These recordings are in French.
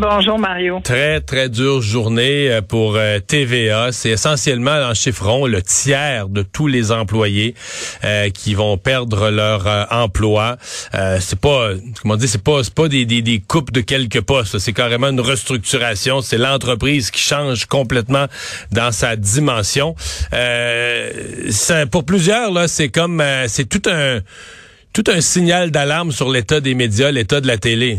Bonjour Mario. Très, très dure journée euh, pour euh, TVA. C'est essentiellement, en chiffron, le tiers de tous les employés euh, qui vont perdre leur euh, emploi. c'est pas, comment dire, c'est pas, pas des, des, coupes de quelques postes. C'est carrément une restructuration. C'est l'entreprise qui change complètement dans sa dimension. Pour plusieurs, là, c'est comme, c'est tout un, tout un signal d'alarme sur l'état des médias, l'état de la télé.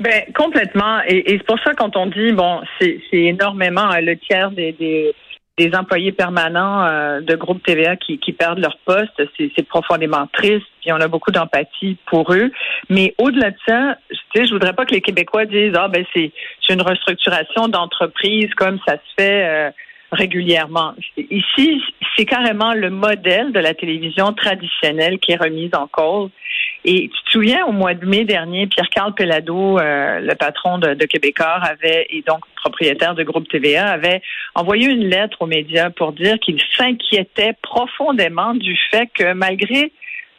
Ben complètement. Et, et c'est pour ça quand on dit bon, c'est énormément euh, le tiers des, des, des employés permanents euh, de groupe TVA qui, qui perdent leur poste, c'est profondément triste. Puis on a beaucoup d'empathie pour eux. Mais au-delà de ça, sais, je voudrais pas que les Québécois disent ah ben c'est une restructuration d'entreprise comme ça se fait. Euh, régulièrement. Ici, c'est carrément le modèle de la télévision traditionnelle qui est remise en cause. Et tu te souviens, au mois de mai dernier, Pierre-Carl Pellado, euh, le patron de, de Québécois, avait, et donc propriétaire de Groupe TVA, avait envoyé une lettre aux médias pour dire qu'il s'inquiétait profondément du fait que malgré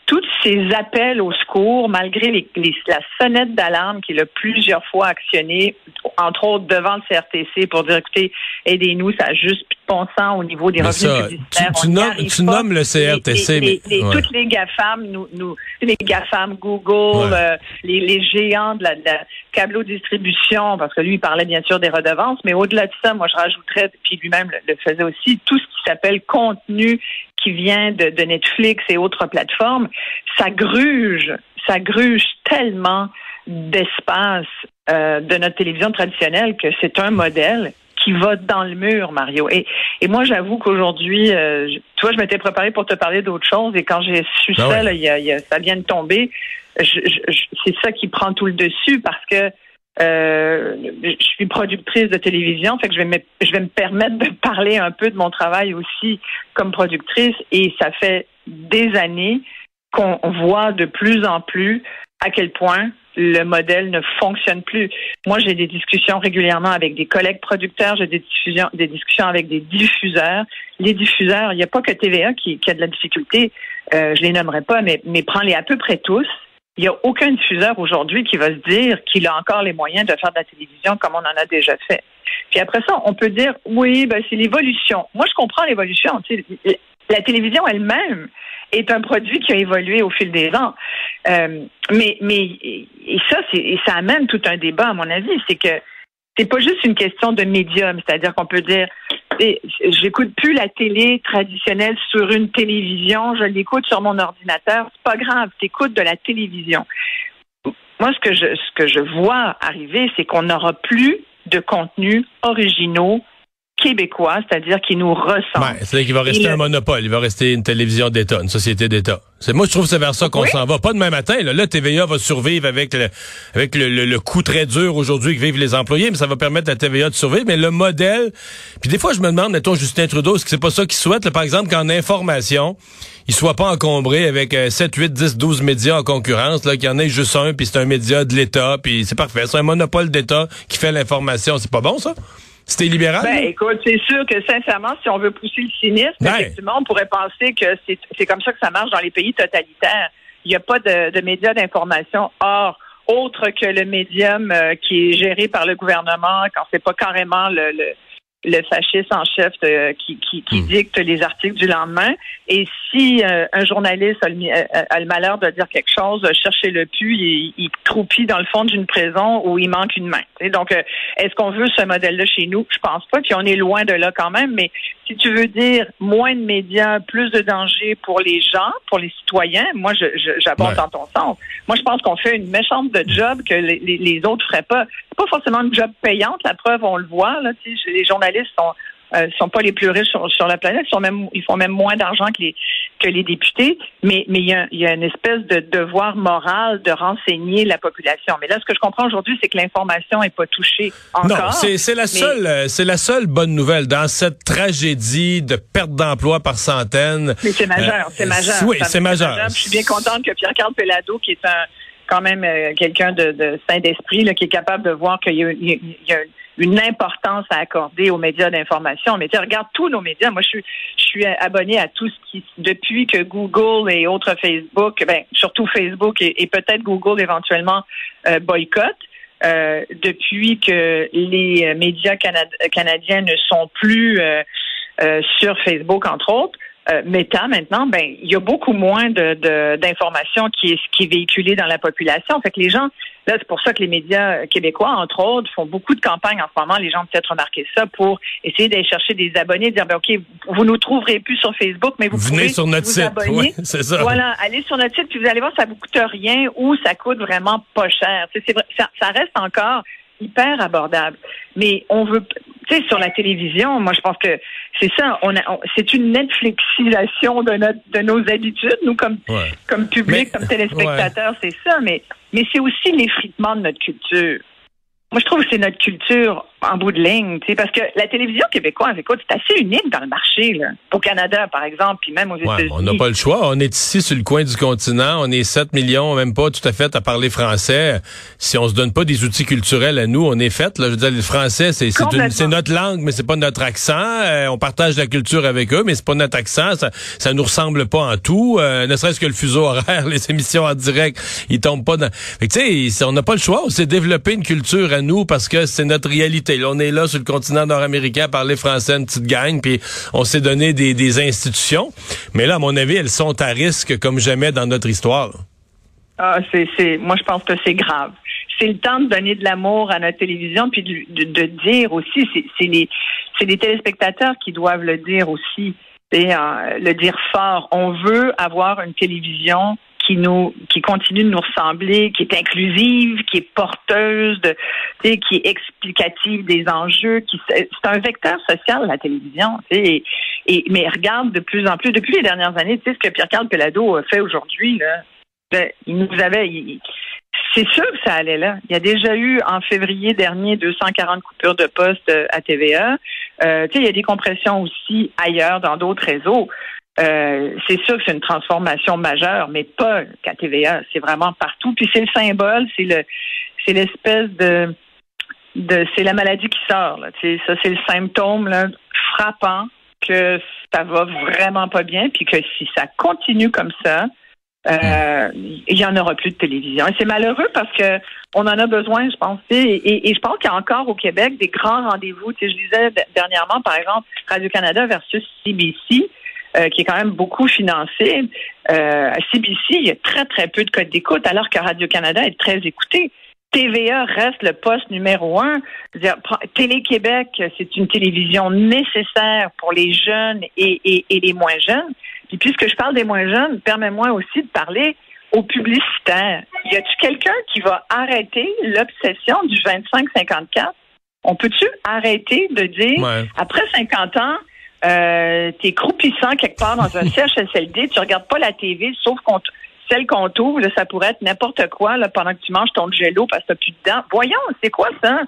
tous ces appels au secours, malgré les, la sonnette d'alarme qu'il a plusieurs fois actionnée, entre autres devant le CRTC pour dire écoutez, aidez-nous, ça a juste plus de bon sens au niveau des revenus publicitaires. Tu, tu, nommes, le CRTC, mais toutes les GAFAM, nous, nous, les GAFAM, Google, euh, les, les, géants de la, de la distribution, parce que lui, il parlait bien sûr des redevances, mais au-delà de ça, moi, je rajouterais, puis lui-même le, le faisait aussi, tout ce qui s'appelle contenu qui vient de, de, Netflix et autres plateformes, ça gruge, ça gruge tellement d'espace euh, de notre télévision traditionnelle que c'est un modèle qui va dans le mur, Mario. Et, et moi, j'avoue qu'aujourd'hui, euh, tu vois, je m'étais préparée pour te parler d'autre chose et quand j'ai su ah ça, là, y a, y a, ça vient de tomber, c'est ça qui prend tout le dessus parce que euh, je suis productrice de télévision, fait que je vais, me, je vais me permettre de parler un peu de mon travail aussi comme productrice et ça fait des années qu'on voit de plus en plus à quel point le modèle ne fonctionne plus. Moi, j'ai des discussions régulièrement avec des collègues producteurs, j'ai des des discussions avec des diffuseurs. Les diffuseurs, il n'y a pas que TVA qui, qui, a de la difficulté, euh, je les nommerai pas, mais, mais prends-les à peu près tous. Il n'y a aucun diffuseur aujourd'hui qui va se dire qu'il a encore les moyens de faire de la télévision comme on en a déjà fait. Puis après ça, on peut dire oui, ben c'est l'évolution. Moi, je comprends l'évolution. La télévision elle-même est un produit qui a évolué au fil des ans. Euh, mais mais et ça, et ça amène tout un débat à mon avis, c'est que c'est pas juste une question de médium, c'est-à-dire qu'on peut dire j'écoute plus la télé traditionnelle sur une télévision, je l'écoute sur mon ordinateur. C'est pas grave, t'écoutes de la télévision. Moi, ce que je, ce que je vois arriver, c'est qu'on n'aura plus de contenus originaux québécois, c'est-à-dire qui nous ressemble. c'est-à-dire qu'il va rester un monopole, il va rester une télévision d'État, une société d'État. C'est moi je trouve que c'est vers ça qu'on s'en va. Pas demain matin. Là, là TVA va survivre avec le avec le, le, coup très dur aujourd'hui que vivent les employés, mais ça va permettre à TVA de survivre. Mais le modèle. Puis des fois je me demande, mettons Justin Trudeau, est-ce que c'est pas ça qu'il souhaite, par exemple, qu'en information, il soit pas encombré avec 7, 8, 10, 12 médias en concurrence, là, qu'il y en ait juste un, puis c'est un média de l'État, puis c'est parfait. C'est un monopole d'État qui fait l'information. C'est pas bon ça? C'était libéral? Ben, écoute, c'est sûr que sincèrement, si on veut pousser le cynisme, effectivement, on pourrait penser que c'est comme ça que ça marche dans les pays totalitaires. Il n'y a pas de, de médias d'information hors autre que le médium euh, qui est géré par le gouvernement quand c'est pas carrément le, le le fasciste en chef qui, qui, qui hmm. dicte les articles du lendemain. Et si euh, un journaliste a le, euh, a le, malheur de dire quelque chose, chercher le pu, il, il croupit dans le fond d'une prison où il manque une main. Donc, euh, est-ce qu'on veut ce modèle-là chez nous? Je pense pas. Puis on est loin de là quand même. Mais si tu veux dire moins de médias, plus de danger pour les gens, pour les citoyens, moi, j'aborde dans ton sens. Moi, je pense qu'on fait une méchante de job que les, les, autres feraient pas. C'est pas forcément une job payante. La preuve, on le voit. Là, les journalistes sont euh, sont pas les plus riches sur, la planète, ils, sont même, ils font même moins d'argent que les, que les députés, mais mais il y a, y a, une espèce de devoir moral de renseigner la population. Mais là, ce que je comprends aujourd'hui, c'est que l'information est pas touchée encore. Non, c'est la seule, c'est la seule bonne nouvelle dans cette tragédie de perte d'emploi par centaines. Mais c'est majeur, c'est euh, majeur. Oui, c'est majeur. Je suis bien contente que Pierre-Carl Pelado, qui est un quand même euh, quelqu'un de, de saint d'esprit là, qui est capable de voir qu'il y a, il y a une importance à accorder aux médias d'information. Mais regarde tous nos médias. Moi, je suis, je suis abonné à tout ce qui, depuis que Google et autres Facebook, ben, surtout Facebook et, peut-être Google éventuellement euh, boycott. Euh, depuis que les médias canadiens ne sont plus euh, euh, sur Facebook, entre autres, euh, Meta maintenant, ben il y a beaucoup moins de d'informations qui est qui est véhiculée dans la population. Fait que les gens, là c'est pour ça que les médias québécois, entre autres, font beaucoup de campagnes en ce moment. Les gens ont peut-être remarqué ça pour essayer d'aller chercher des abonnés, dire ben ok, vous nous trouverez plus sur Facebook, mais vous venez pouvez sur notre vous site. Abonner. c'est ça. Voilà, allez sur notre site puis vous allez voir ça vous coûte rien ou ça coûte vraiment pas cher. C'est ça reste encore hyper abordable. Mais on veut, tu sais, sur la télévision, moi je pense que c'est ça. On, a, c'est une Netflixisation de notre, de nos habitudes, nous comme comme public, comme téléspectateurs, c'est ça. Mais mais c'est aussi l'effritement de notre culture. Moi, je trouve que c'est notre culture en bout de ligne, tu sais, parce que la télévision québécoise, écoute, c'est assez unique dans le marché, là. Au Canada, par exemple, puis même aux États-Unis. On n'a pas le choix. On est ici sur le coin du continent. On est 7 millions, même pas tout à fait à parler français. Si on se donne pas des outils culturels à nous, on est fait. Là, je veux dire, le français, c'est c'est notre langue, mais c'est pas notre accent. Euh, on partage la culture avec eux, mais c'est pas notre accent. Ça, ça nous ressemble pas en tout. Euh, ne serait-ce que le fuseau horaire, les émissions en direct, ils tombent pas dans. Tu sais, on n'a pas le choix. On s'est développé une culture à nous parce que c'est notre réalité on est là sur le continent nord-américain à parler français, une petite gang, puis on s'est donné des, institutions. Mais là, à mon avis, elles sont à risque comme jamais dans notre histoire. Ah, c'est, moi, je pense que c'est grave. C'est le temps de donner de l'amour à notre télévision, puis de, dire aussi, c'est, les, les téléspectateurs qui doivent le dire aussi, et euh, le dire fort. On veut avoir une télévision qui nous qui continue de nous ressembler, qui est inclusive, qui est porteuse qui est explicative des enjeux, c'est un vecteur social la télévision, et, mais regarde de plus en plus depuis les dernières années, tu sais ce que Pierre-Carl Pelado a fait aujourd'hui là. Ben, il nous avait c'est sûr que ça allait là. Il y a déjà eu en février dernier 240 coupures de postes à TVA. Euh, il y a des compressions aussi ailleurs dans d'autres réseaux. Euh, c'est sûr que c'est une transformation majeure, mais pas qu'à TVA. C'est vraiment partout. Puis c'est le symbole, c'est le, c'est l'espèce de, de, c'est la maladie qui sort. Là. Ça, c'est le symptôme frappant que ça va vraiment pas bien, puis que si ça continue comme ça, euh, il y en aura plus de télévision. Et c'est malheureux parce que on en a besoin, je pense. Et, je pense qu'il y a encore au Québec des grands rendez-vous. Je disais dernièrement, par exemple, Radio-Canada versus CBC. Euh, qui est quand même beaucoup financé. Euh, à CBC, il y a très, très peu de codes d'écoute, alors que Radio-Canada est très écouté. TVA reste le poste numéro un. Télé-Québec, c'est une télévision nécessaire pour les jeunes et, et, et les moins jeunes. Puis puisque je parle des moins jeunes, permets-moi aussi de parler aux publicitaires. Y a-tu quelqu'un qui va arrêter l'obsession du 25-54? On peut-tu arrêter de dire, après 50 ans, euh, t'es croupissant quelque part dans un CHSLD, tu regardes pas la TV, sauf qu'on celle qu'on t'ouvre, ça pourrait être n'importe quoi là, pendant que tu manges ton jello parce que t'as plus de dents. Voyons, c'est quoi ça?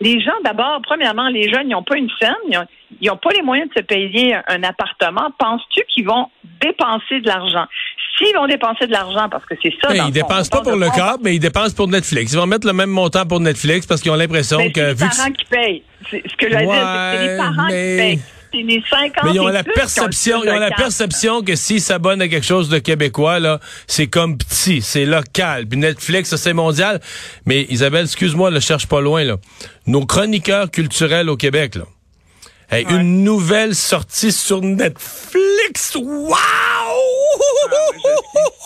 Les gens, d'abord, premièrement, les jeunes, ils n'ont pas une scène, ils n'ont pas les moyens de se payer un appartement. Penses-tu qu'ils vont dépenser de l'argent? S'ils vont dépenser de l'argent, parce que c'est ça. ils dépensent pas pour le câble, mais ils dépensent pour Netflix. Ils vont mettre le même montant pour Netflix parce qu'ils ont l'impression que. C'est les parents qui payent. Ce que j'allais dire, c'est les parents qui payent. Mais ils ont la perception, ils ont la perception que s'ils s'abonnent à quelque chose de québécois, là, c'est comme petit, c'est local. Puis Netflix, c'est mondial. Mais Isabelle, excuse-moi, ne cherche pas loin, là. Nos chroniqueurs culturels au Québec, là. Une nouvelle sortie sur Netflix. Wow!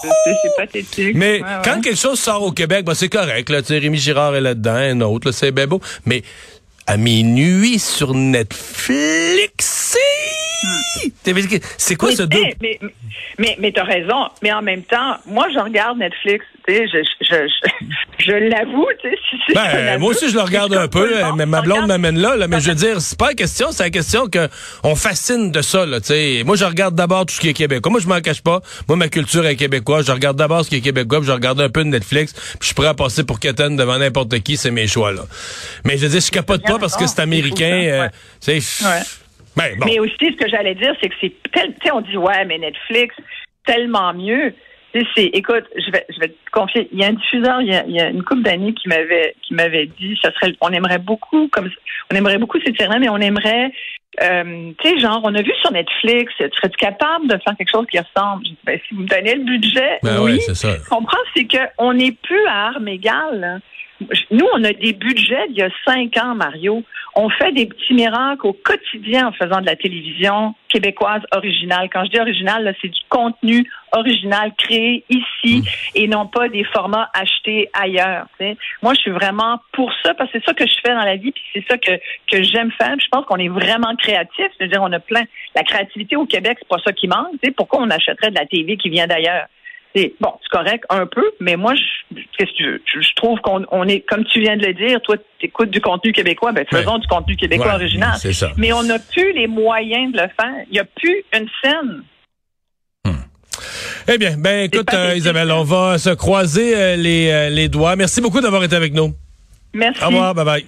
Ah, c'est pathétique. Mais quand quelque chose sort au Québec, ben, c'est correct. Là, Rémi Girard est là-dedans, un autre, c'est bien beau. Mais à minuit sur Netflix. C'est quoi ce mais, mais, mais, mais t'as raison. Mais en même temps, moi, je regarde Netflix. Tu sais, je, je, je, je l'avoue. Tu sais, ben, moi aussi, je le regarde un peu. mais ma blonde m'amène là, là. Mais je veux dire, c'est pas la question. C'est la question que on fascine de ça. Là. Moi, je regarde d'abord tout ce qui est québécois. Moi, je m'en cache pas. Moi, ma culture est québécoise. Je regarde d'abord ce qui est québécois. Puis je regarde un peu de Netflix. Puis je suis prêt à passer pour Keten devant n'importe qui. C'est mes choix. là. Mais je veux dire, je capote pas parce que c'est américain. Euh, ben, Mais aussi, ce que j'allais dire, c'est que c'est tel, tu sais, on dit, ouais, mais Netflix, tellement mieux. c'est, écoute, je vais, je vais te confier. Il y a un diffuseur, il y a, il y a une couple d'années qui m'avait, qui m'avait dit, ça serait, on aimerait beaucoup, comme, on aimerait beaucoup s'étirer, mais on aimerait, euh, tu sais, genre, on a vu sur Netflix, serais-tu capable de faire quelque chose qui ressemble? Ben, si vous me donnez le budget, ben oui. Ouais, c'est ça. comprends, c'est qu'on n'est plus à armes égales. Nous, on a des budgets d'il y a cinq ans, Mario. On fait des petits miracles au quotidien en faisant de la télévision québécoise originale. Quand je dis originale, c'est du contenu original créé ici mmh. et non pas des formats achetés ailleurs. T'sais. Moi, je suis vraiment pour ça parce que c'est ça que je fais dans la vie, puis c'est ça que, que j'aime faire. je pense qu'on est vraiment créatif. C'est-à-dire, on a plein. La créativité au Québec, c'est pas ça qui manque. T'sais. Pourquoi on achèterait de la TV qui vient d'ailleurs? C'est bon, c'est correct un peu, mais moi, qu'est-ce que tu veux? Je, trouve qu'on on est, comme tu viens de le dire, toi, tu écoutes du contenu québécois, ben faisons ouais. du contenu québécois ouais, original. C'est ça. Mais on n'a plus les moyens de le faire. Il n'y a plus une scène. Eh bien, ben écoute, euh, Isabelle, on va se croiser euh, les, euh, les doigts. Merci beaucoup d'avoir été avec nous. Merci. Au revoir, bye bye.